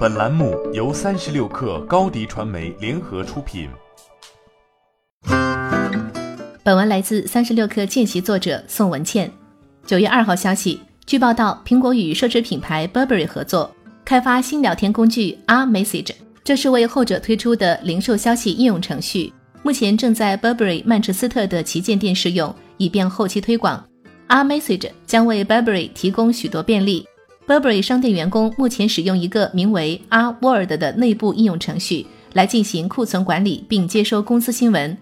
本栏目由三十六氪高低传媒联合出品。本文来自三十六氪见习作者宋文倩。九月二号消息，据报道，苹果与奢侈品牌 Burberry 合作开发新聊天工具 R Message，这是为后者推出的零售消息应用程序，目前正在 Burberry 曼彻斯特的旗舰店试用，以便后期推广。R Message 将为 Burberry 提供许多便利。Burberry 商店员工目前使用一个名为 R Word 的内部应用程序来进行库存管理，并接收公司新闻。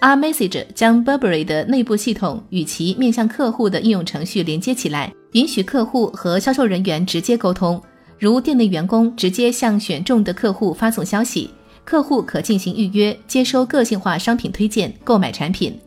R Message 将 Burberry 的内部系统与其面向客户的应用程序连接起来，允许客户和销售人员直接沟通，如店内员工直接向选中的客户发送消息，客户可进行预约、接收个性化商品推荐、购买产品。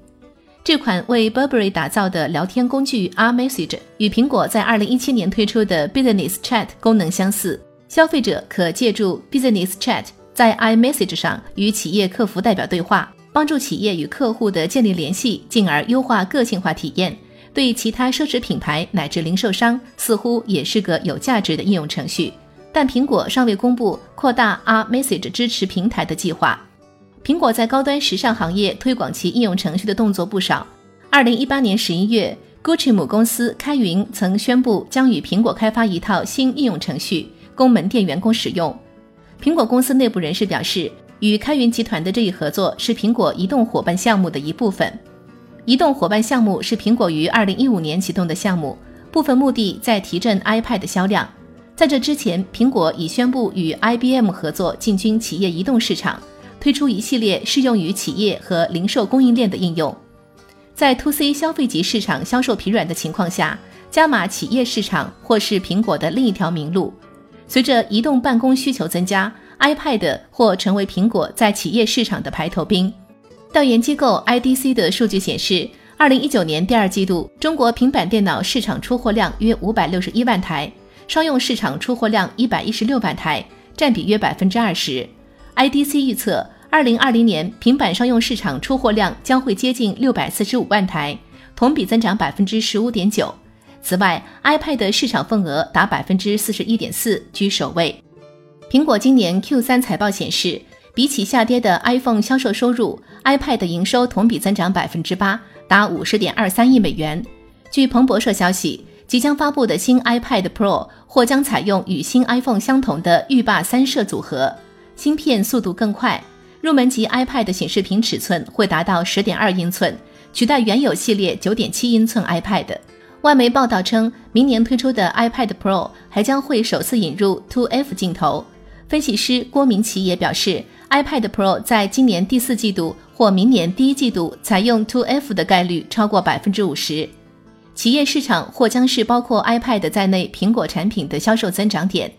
这款为 Burberry 打造的聊天工具 R Message 与苹果在2017年推出的 Business Chat 功能相似，消费者可借助 Business Chat 在 i Message 上与企业客服代表对话，帮助企业与客户的建立联系，进而优化个性化体验。对其他奢侈品牌乃至零售商，似乎也是个有价值的应用程序。但苹果尚未公布扩大 R Message 支持平台的计划。苹果在高端时尚行业推广其应用程序的动作不少。二零一八年十一月，Gucci 母公司开云曾宣布将与苹果开发一套新应用程序，供门店员工使用。苹果公司内部人士表示，与开云集团的这一合作是苹果移动伙伴项目的一部分。移动伙伴项目是苹果于二零一五年启动的项目，部分目的在提振 iPad 的销量。在这之前，苹果已宣布与 IBM 合作进军企业移动市场。推出一系列适用于企业和零售供应链的应用，在 To C 消费级市场销售疲软的情况下，加码企业市场或是苹果的另一条明路。随着移动办公需求增加，iPad 或成为苹果在企业市场的排头兵。调研机构 IDC 的数据显示，二零一九年第二季度，中国平板电脑市场出货量约五百六十一万台，商用市场出货量一百一十六万台，占比约百分之二十。IDC 预测。二零二零年平板商用市场出货量将会接近六百四十五万台，同比增长百分之十五点九。此外，iPad 市场份额达百分之四十一点四，居首位。苹果今年 Q 三财报显示，比起下跌的 iPhone 销售收入，iPad 营收同比增长百分之八，达五十点二三亿美元。据彭博社消息，即将发布的新 iPad Pro 或将采用与新 iPhone 相同的浴霸三摄组合，芯片速度更快。入门级 iPad 的显示屏尺寸会达到十点二英寸，取代原有系列九点七英寸 iPad。外媒报道称，明年推出的 iPad Pro 还将会首次引入 To F 镜头。分析师郭明奇也表示，iPad Pro 在今年第四季度或明年第一季度采用 To F 的概率超过百分之五十。企业市场或将是包括 iPad 在内苹果产品的销售增长点。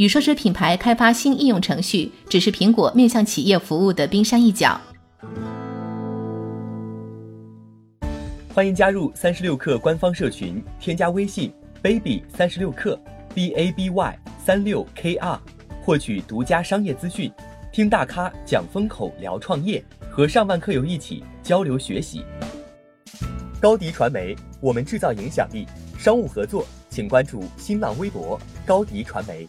与奢侈品牌开发新应用程序，只是苹果面向企业服务的冰山一角。欢迎加入三十六氪官方社群，添加微信 baby 三十六氪 b a b y 三六 k r，获取独家商业资讯，听大咖讲风口，聊创业，和上万客友一起交流学习。高迪传媒，我们制造影响力。商务合作，请关注新浪微博高迪传媒。